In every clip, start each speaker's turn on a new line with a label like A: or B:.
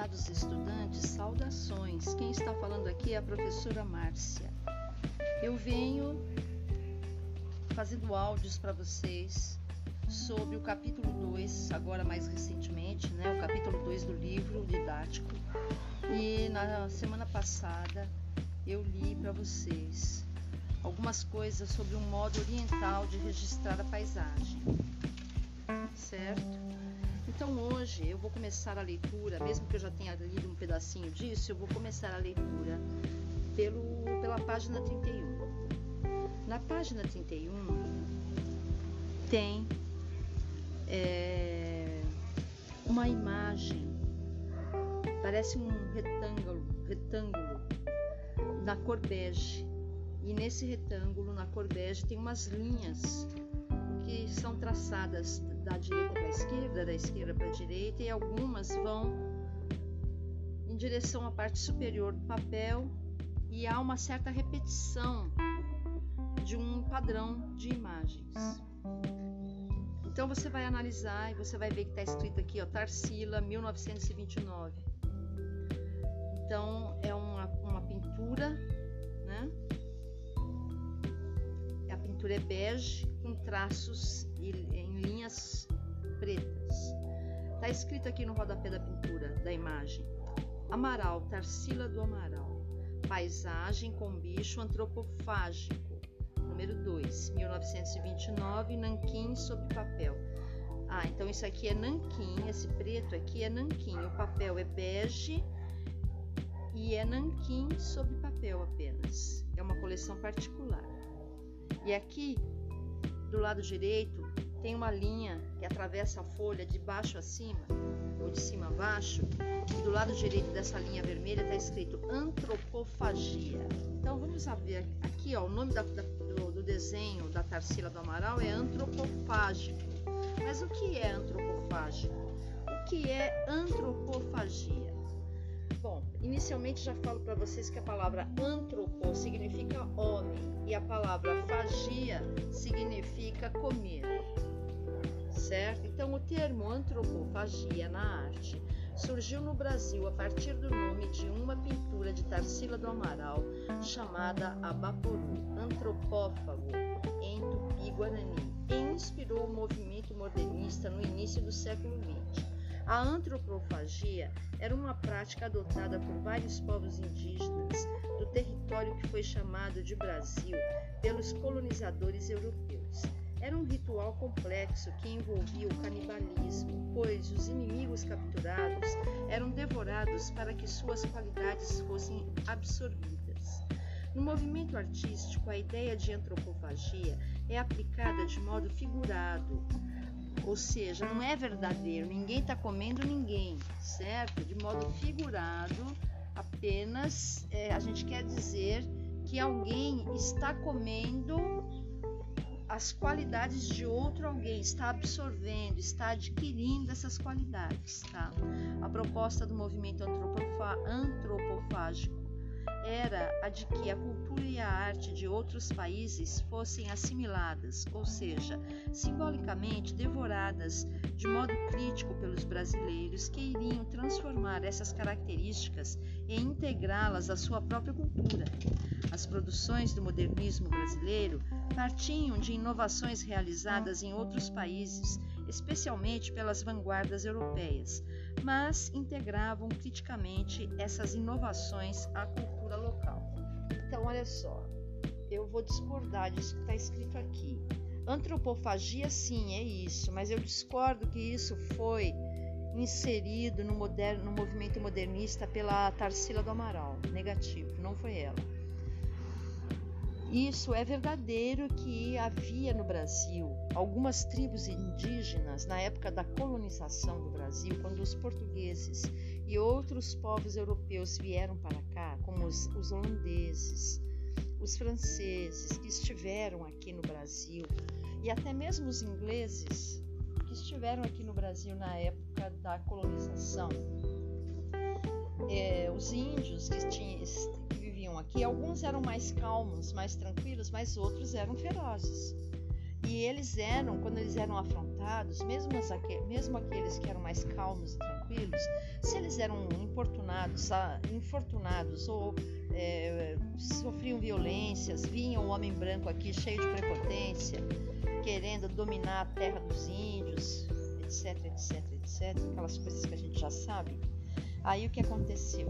A: Prezados estudantes, saudações. Quem está falando aqui é a professora Márcia. Eu venho fazendo áudios para vocês sobre o capítulo 2, agora mais recentemente, né? O capítulo 2 do livro didático. E na semana passada eu li para vocês algumas coisas sobre um modo oriental de registrar a paisagem. Certo? Então hoje eu vou começar a leitura, mesmo que eu já tenha lido um pedacinho disso, eu vou começar a leitura pelo, pela página 31. Na página 31 tem é, uma imagem, parece um retângulo, retângulo na cor bege. E nesse retângulo, na cor bege, tem umas linhas que são traçadas da direita para a esquerda, da esquerda para a direita, e algumas vão em direção à parte superior do papel e há uma certa repetição de um padrão de imagens. Então você vai analisar e você vai ver que está escrito aqui, ó, Tarsila, 1929. Então é uma, uma pintura, né? A pintura é bege com traços em linhas pretas. Está escrito aqui no rodapé da pintura, da imagem. Amaral, Tarsila do Amaral. Paisagem com bicho antropofágico. Número 2, 1929, Nanquim sobre papel. Ah, então isso aqui é nanquim, esse preto aqui é nanquim. O papel é bege e é nanquim sobre papel apenas. É uma coleção particular. E aqui do lado direito tem uma linha que atravessa a folha de baixo a cima, ou de cima a baixo, e do lado direito dessa linha vermelha está escrito antropofagia. Então vamos ver aqui, ó, o nome da, da, do, do, desenho da Tarsila do Amaral é antropofágico. Mas o que é antropofágico? O que é antropofagia? Bom, inicialmente já falo para vocês que a palavra antropo significa homem e a palavra fagia significa comer. Certo? Então, o termo antropofagia na arte surgiu no Brasil a partir do nome de uma pintura de Tarsila do Amaral chamada Abaporu, antropófago, em Tupi-Guarani, e inspirou o movimento modernista no início do século XX. A antropofagia era uma prática adotada por vários povos indígenas do território que foi chamado de Brasil pelos colonizadores europeus. Era um ritual complexo que envolvia o canibalismo, pois os inimigos capturados eram devorados para que suas qualidades fossem absorvidas. No movimento artístico, a ideia de antropofagia é aplicada de modo figurado, ou seja, não é verdadeiro, ninguém está comendo ninguém, certo? De modo figurado, apenas é, a gente quer dizer que alguém está comendo as qualidades de outro alguém, está absorvendo, está adquirindo essas qualidades, tá? A proposta do movimento antropofágico era a de que a cultura e a arte de outros países fossem assimiladas, ou seja, simbolicamente devoradas de modo crítico pelos brasileiros que iriam transformar essas características e integrá-las à sua própria cultura. As produções do modernismo brasileiro partiam de inovações realizadas em outros países, especialmente pelas vanguardas europeias, mas integravam criticamente essas inovações à cultura local. Então, olha só, eu vou discordar disso que está escrito aqui. Antropofagia, sim, é isso, mas eu discordo que isso foi inserido no, moderno, no movimento modernista pela Tarsila do Amaral. Negativo, não foi ela. Isso é verdadeiro que havia no Brasil algumas tribos indígenas na época da colonização do Brasil, quando os portugueses e outros povos europeus vieram para cá, como os, os holandeses, os franceses que estiveram aqui no Brasil e até mesmo os ingleses que estiveram aqui no Brasil na época da colonização. É, os índios que, tinham, aqui, alguns eram mais calmos, mais tranquilos, mas outros eram ferozes. E eles eram, quando eles eram afrontados, mesmo, mesmo aqueles que eram mais calmos e tranquilos, se eles eram importunados, infortunados ou é, sofriam violências, vinham o homem branco aqui cheio de prepotência, querendo dominar a terra dos índios, etc, etc, etc, aquelas coisas que a gente já sabe. Aí o que aconteceu?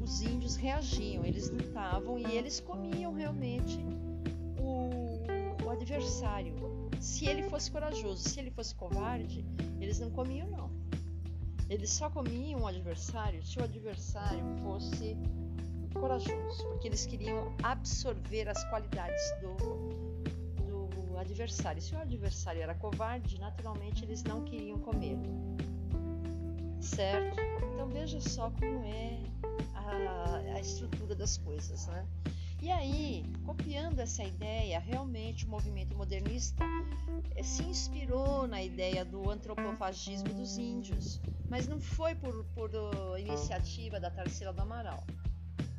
A: Os índios reagiam, eles lutavam e eles comiam realmente o, o adversário. Se ele fosse corajoso, se ele fosse covarde, eles não comiam não. Eles só comiam o adversário se o adversário fosse corajoso, porque eles queriam absorver as qualidades do, do adversário. Se o adversário era covarde, naturalmente eles não queriam comer. Certo? Então veja só como é a, a estrutura das coisas, né? E aí, copiando essa ideia, realmente o movimento modernista eh, se inspirou na ideia do antropofagismo dos índios, mas não foi por, por iniciativa da Tarsila do Amaral.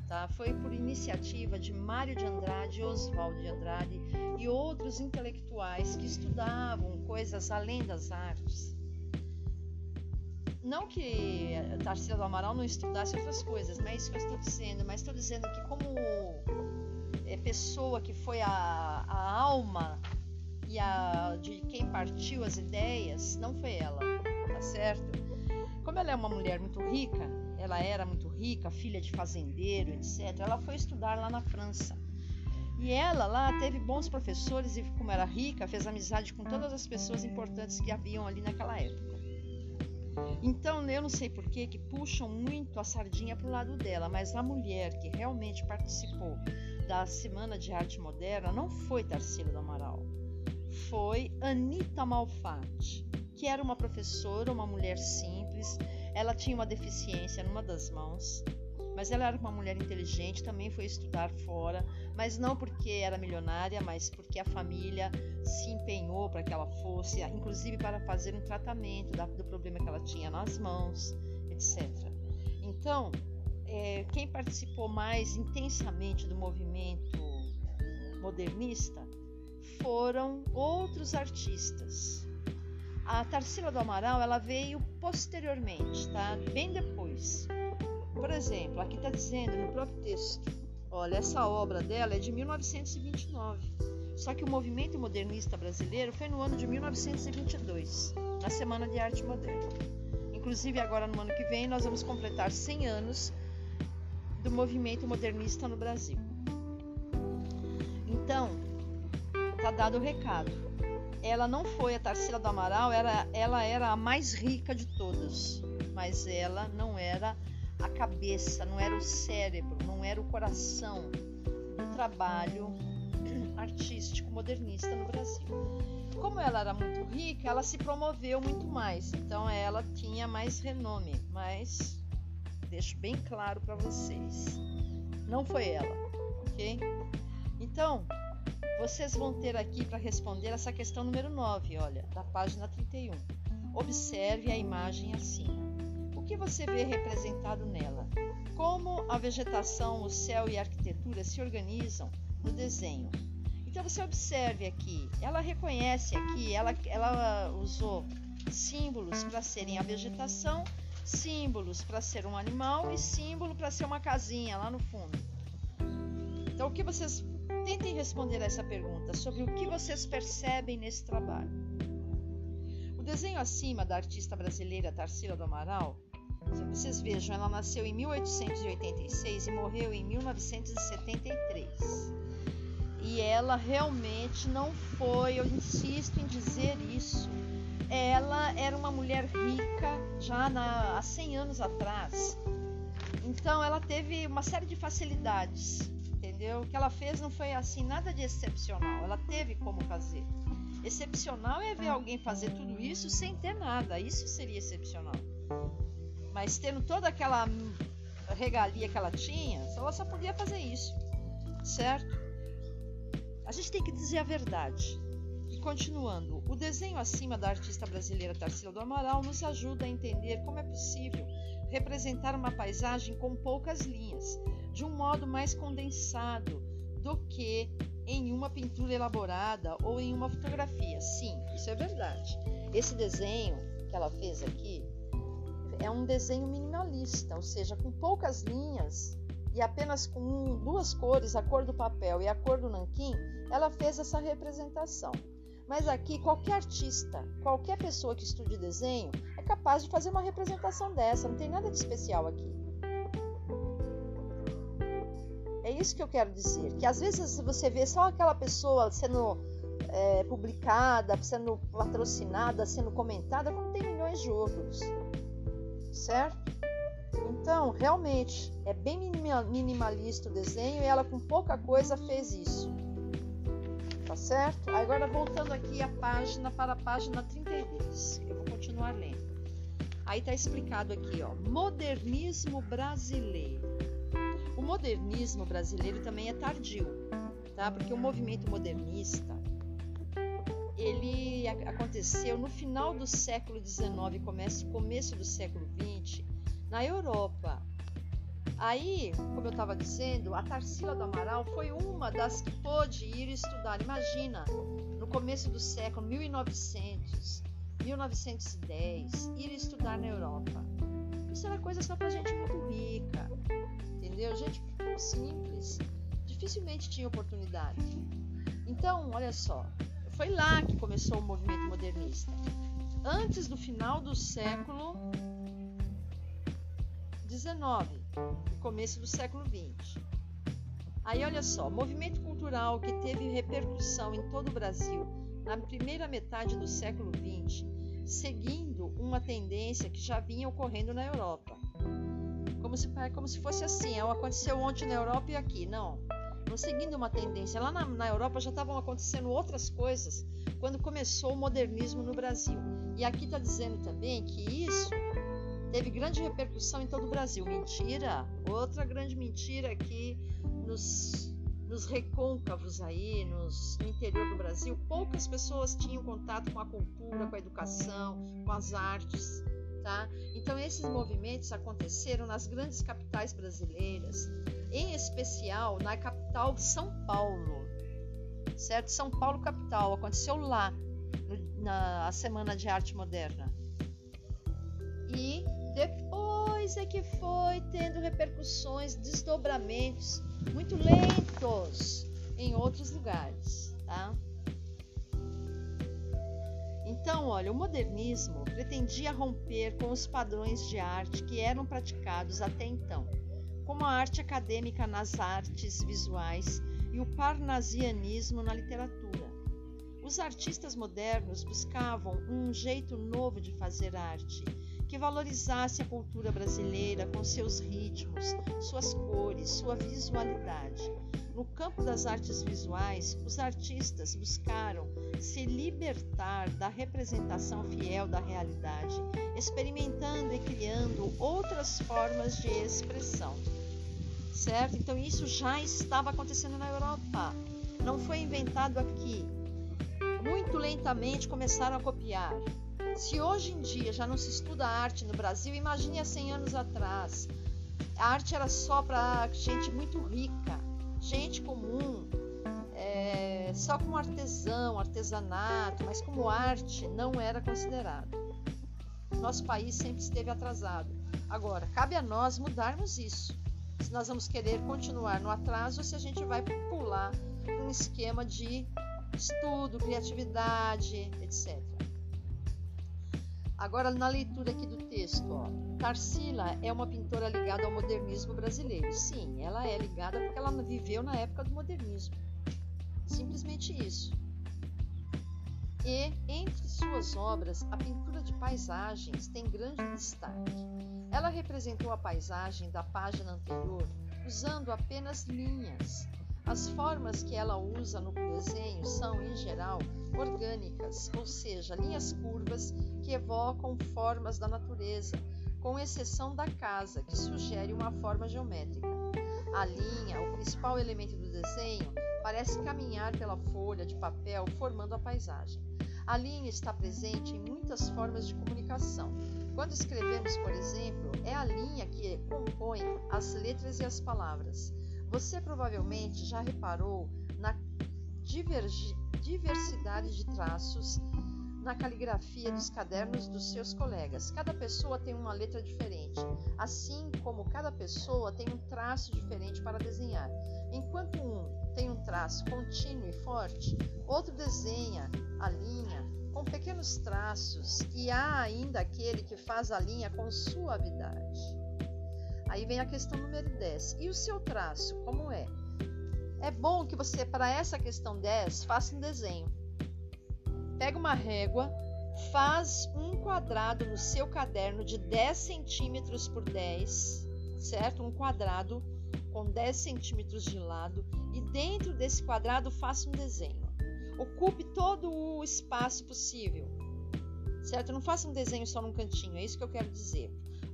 A: Tá? Foi por iniciativa de Mário de Andrade, Oswaldo de Andrade e outros intelectuais que estudavam coisas além das artes. Não que Tarsila do Amaral não estudasse outras coisas, não é isso que eu estou dizendo, mas estou dizendo que como é pessoa que foi a, a alma e a de quem partiu as ideias, não foi ela, tá certo? Como ela é uma mulher muito rica, ela era muito rica, filha de fazendeiro, etc. Ela foi estudar lá na França. E ela lá teve bons professores e, como era rica, fez amizade com todas as pessoas importantes que haviam ali naquela época. Então, eu não sei por que puxam muito a sardinha para o lado dela, mas a mulher que realmente participou da Semana de Arte Moderna não foi Tarsila do Amaral, foi Anita Malfatti, que era uma professora, uma mulher simples, ela tinha uma deficiência numa das mãos, mas ela era uma mulher inteligente, também foi estudar fora, mas não porque era milionária, mas porque a família se empenhou para que ela fosse, inclusive para fazer um tratamento do problema que ela tinha nas mãos, etc. Então, é, quem participou mais intensamente do movimento modernista foram outros artistas. A Tarsila do Amaral ela veio posteriormente, tá? Bem depois. Por exemplo, aqui está dizendo no próprio texto, olha, essa obra dela é de 1929. Só que o movimento modernista brasileiro foi no ano de 1922, na Semana de Arte Moderna. Inclusive agora no ano que vem nós vamos completar 100 anos do movimento modernista no Brasil. Então, tá dado o recado. Ela não foi a Tarsila do Amaral, ela era a mais rica de todas, mas ela não era a cabeça, não era o cérebro, não era o coração do trabalho artístico modernista no Brasil. Como ela era muito rica, ela se promoveu muito mais, então ela tinha mais renome, mas deixo bem claro para vocês. Não foi ela, ok? Então, vocês vão ter aqui para responder essa questão número 9, olha, da página 31. Observe a imagem acima. O que você vê representado nela? Como a vegetação, o céu e a arquitetura se organizam no desenho. Então você observe aqui, ela reconhece aqui, ela, ela usou símbolos para serem a vegetação símbolos para ser um animal e símbolo para ser uma casinha lá no fundo. Então, o que vocês tentem responder a essa pergunta sobre o que vocês percebem nesse trabalho? O desenho acima da artista brasileira Tarsila do Amaral, vocês vejam, ela nasceu em 1886 e morreu em 1973. E ela realmente não foi, eu insisto em dizer isso, ela era uma mulher rica já na, há 100 anos atrás. Então ela teve uma série de facilidades, entendeu? O que ela fez não foi assim nada de excepcional. Ela teve como fazer. Excepcional é ver alguém fazer tudo isso sem ter nada. Isso seria excepcional. Mas tendo toda aquela regalia que ela tinha, ela só podia fazer isso, certo? A gente tem que dizer a verdade. Continuando, o desenho acima da artista brasileira Tarsila do Amaral nos ajuda a entender como é possível representar uma paisagem com poucas linhas, de um modo mais condensado do que em uma pintura elaborada ou em uma fotografia. Sim, isso é verdade. Esse desenho que ela fez aqui é um desenho minimalista, ou seja, com poucas linhas e apenas com duas cores, a cor do papel e a cor do nanquim, ela fez essa representação. Mas aqui qualquer artista, qualquer pessoa que estude desenho é capaz de fazer uma representação dessa, não tem nada de especial aqui. É isso que eu quero dizer, que às vezes você vê só aquela pessoa sendo é, publicada, sendo patrocinada, sendo comentada, como tem milhões de outros, certo? Então, realmente, é bem minimalista o desenho e ela com pouca coisa fez isso. Tá certo? Agora, voltando aqui a página para a página 32, eu vou continuar lendo. Aí tá explicado aqui, ó, modernismo brasileiro. O modernismo brasileiro também é tardio, tá? Porque o movimento modernista ele aconteceu no final do século XIX, começo, começo do século XX, na Europa. Aí, como eu estava dizendo, a Tarsila do Amaral foi uma das que pôde ir estudar. Imagina, no começo do século 1900, 1910, ir estudar na Europa. Isso era coisa só para gente muito rica, entendeu? Gente simples, dificilmente tinha oportunidade. Então, olha só, foi lá que começou o movimento modernista. Antes do final do século 19, começo do século 20. Aí olha só, movimento cultural que teve repercussão em todo o Brasil na primeira metade do século 20, seguindo uma tendência que já vinha ocorrendo na Europa. Como se, como se fosse assim, aconteceu ontem na Europa e aqui. Não, não seguindo uma tendência. Lá na, na Europa já estavam acontecendo outras coisas quando começou o modernismo no Brasil. E aqui está dizendo também que isso teve grande repercussão em todo o Brasil. Mentira! Outra grande mentira aqui nos, nos recôncavos aí, nos, no interior do Brasil, poucas pessoas tinham contato com a cultura, com a educação, com as artes. Tá? Então esses movimentos aconteceram nas grandes capitais brasileiras, em especial na capital São Paulo, certo? São Paulo capital, aconteceu lá na Semana de Arte Moderna. E depois é que foi tendo repercussões, desdobramentos muito lentos em outros lugares, tá? Então, olha, o modernismo pretendia romper com os padrões de arte que eram praticados até então, como a arte acadêmica nas artes visuais e o parnasianismo na literatura. Os artistas modernos buscavam um jeito novo de fazer arte que valorizasse a cultura brasileira com seus ritmos, suas cores, sua visualidade. No campo das artes visuais, os artistas buscaram se libertar da representação fiel da realidade, experimentando e criando outras formas de expressão. Certo? Então, isso já estava acontecendo na Europa, não foi inventado aqui. Muito lentamente começaram a copiar. Se hoje em dia já não se estuda arte no Brasil, imagine há 100 anos atrás. A arte era só para gente muito rica, gente comum, é, só como artesão, artesanato, mas como arte não era considerado. Nosso país sempre esteve atrasado. Agora, cabe a nós mudarmos isso. Se nós vamos querer continuar no atraso ou se a gente vai pular um esquema de estudo, criatividade, etc. Agora, na leitura aqui do texto, ó, Tarsila é uma pintora ligada ao modernismo brasileiro. Sim, ela é ligada porque ela viveu na época do modernismo. Simplesmente isso. E entre suas obras, a pintura de paisagens tem grande destaque. Ela representou a paisagem da página anterior usando apenas linhas. As formas que ela usa no desenho são, em geral, orgânicas, ou seja, linhas curvas que evocam formas da natureza, com exceção da casa, que sugere uma forma geométrica. A linha, o principal elemento do desenho, parece caminhar pela folha de papel formando a paisagem. A linha está presente em muitas formas de comunicação. Quando escrevemos, por exemplo, é a linha que compõe as letras e as palavras. Você provavelmente já reparou na diversidade de traços na caligrafia dos cadernos dos seus colegas. Cada pessoa tem uma letra diferente, assim como cada pessoa tem um traço diferente para desenhar. Enquanto um tem um traço contínuo e forte, outro desenha a linha com pequenos traços e há ainda aquele que faz a linha com suavidade. Aí vem a questão número 10. E o seu traço, como é? É bom que você, para essa questão 10, faça um desenho pega uma régua, faz um quadrado no seu caderno de 10 centímetros por 10, certo? Um quadrado com 10 centímetros de lado e dentro desse quadrado faça um desenho. Ocupe todo o espaço possível, certo? Não faça um desenho só num cantinho, é isso que eu quero dizer.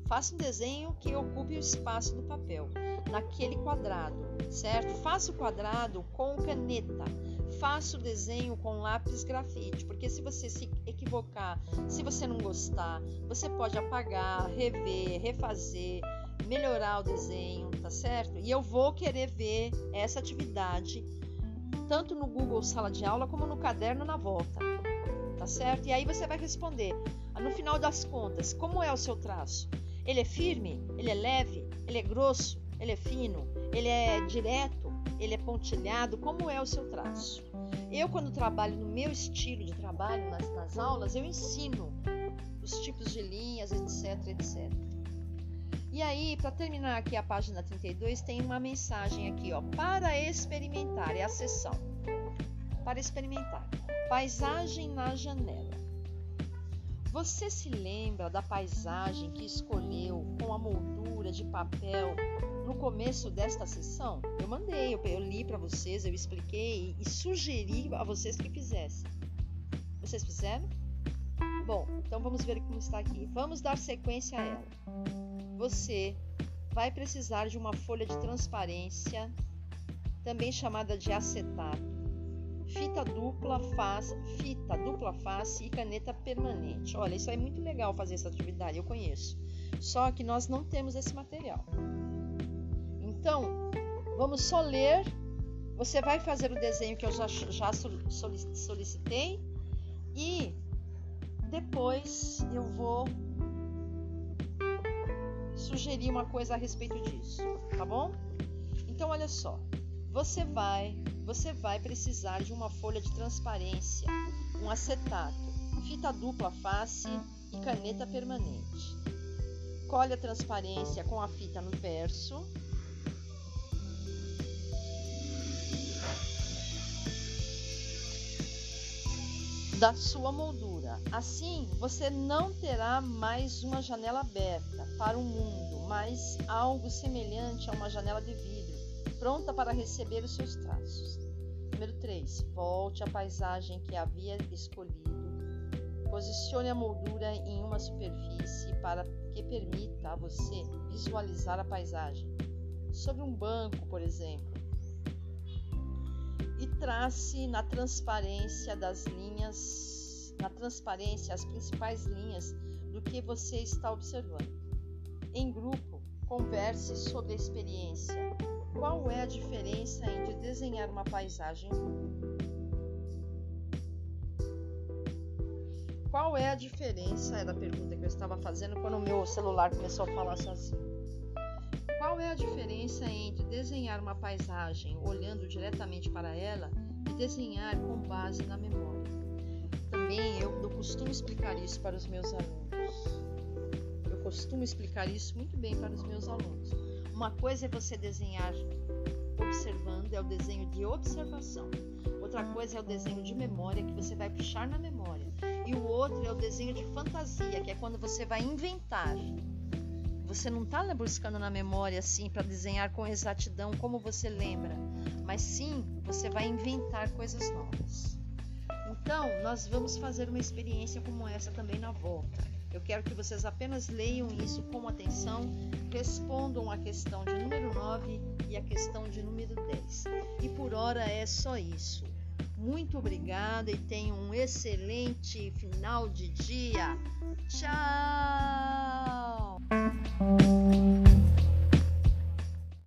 A: Faça um desenho que ocupe o espaço do papel, naquele quadrado, certo? Faça o quadrado com caneta faça o desenho com lápis grafite, porque se você se equivocar, se você não gostar, você pode apagar, rever, refazer, melhorar o desenho, tá certo? E eu vou querer ver essa atividade tanto no Google Sala de Aula como no caderno na volta, tá certo? E aí você vai responder, no final das contas, como é o seu traço? Ele é firme? Ele é leve? Ele é grosso? Ele é fino? Ele é direto? Ele é pontilhado? Como é o seu traço? Eu, quando trabalho no meu estilo de trabalho nas, nas aulas, eu ensino os tipos de linhas, etc, etc. E aí, para terminar aqui a página 32, tem uma mensagem aqui, ó, para experimentar, é a sessão. Para experimentar. Paisagem na janela. Você se lembra da paisagem que escolheu com a moldura de papel no começo desta sessão, eu mandei, eu, li para vocês, eu expliquei e, e sugeri a vocês que fizessem. Vocês fizeram? Bom, então vamos ver como está aqui. Vamos dar sequência a ela. Você vai precisar de uma folha de transparência, também chamada de acetato, fita dupla face, fita dupla face e caneta permanente. Olha, isso é muito legal fazer essa atividade, eu conheço. Só que nós não temos esse material. Então, vamos só ler. Você vai fazer o desenho que eu já, já solicitei e depois eu vou sugerir uma coisa a respeito disso, tá bom? Então, olha só. Você vai, você vai precisar de uma folha de transparência, um acetato, fita dupla face e caneta permanente. Colhe a transparência com a fita no verso da sua moldura. Assim, você não terá mais uma janela aberta para o mundo, mas algo semelhante a uma janela de vidro, pronta para receber os seus traços. Número 3. Volte à paisagem que havia escolhido. Posicione a moldura em uma superfície para que permita a você visualizar a paisagem. Sobre um banco, por exemplo e trace na transparência das linhas, na transparência as principais linhas do que você está observando. Em grupo, converse sobre a experiência. Qual é a diferença entre desenhar uma paisagem? Qual é a diferença? Era a pergunta que eu estava fazendo quando o meu celular começou a falar sozinho. Qual é a diferença entre desenhar uma paisagem olhando diretamente para ela e desenhar com base na memória? Também eu, eu costumo explicar isso para os meus alunos. Eu costumo explicar isso muito bem para os meus alunos. Uma coisa é você desenhar observando, é o desenho de observação. Outra coisa é o desenho de memória, que você vai puxar na memória. E o outro é o desenho de fantasia, que é quando você vai inventar. Você não está buscando na memória assim para desenhar com exatidão como você lembra, mas sim você vai inventar coisas novas. Então, nós vamos fazer uma experiência como essa também na volta. Eu quero que vocês apenas leiam isso com atenção, respondam a questão de número 9 e a questão de número 10. E por hora é só isso. Muito obrigada e tenham um excelente final de dia. Tchau!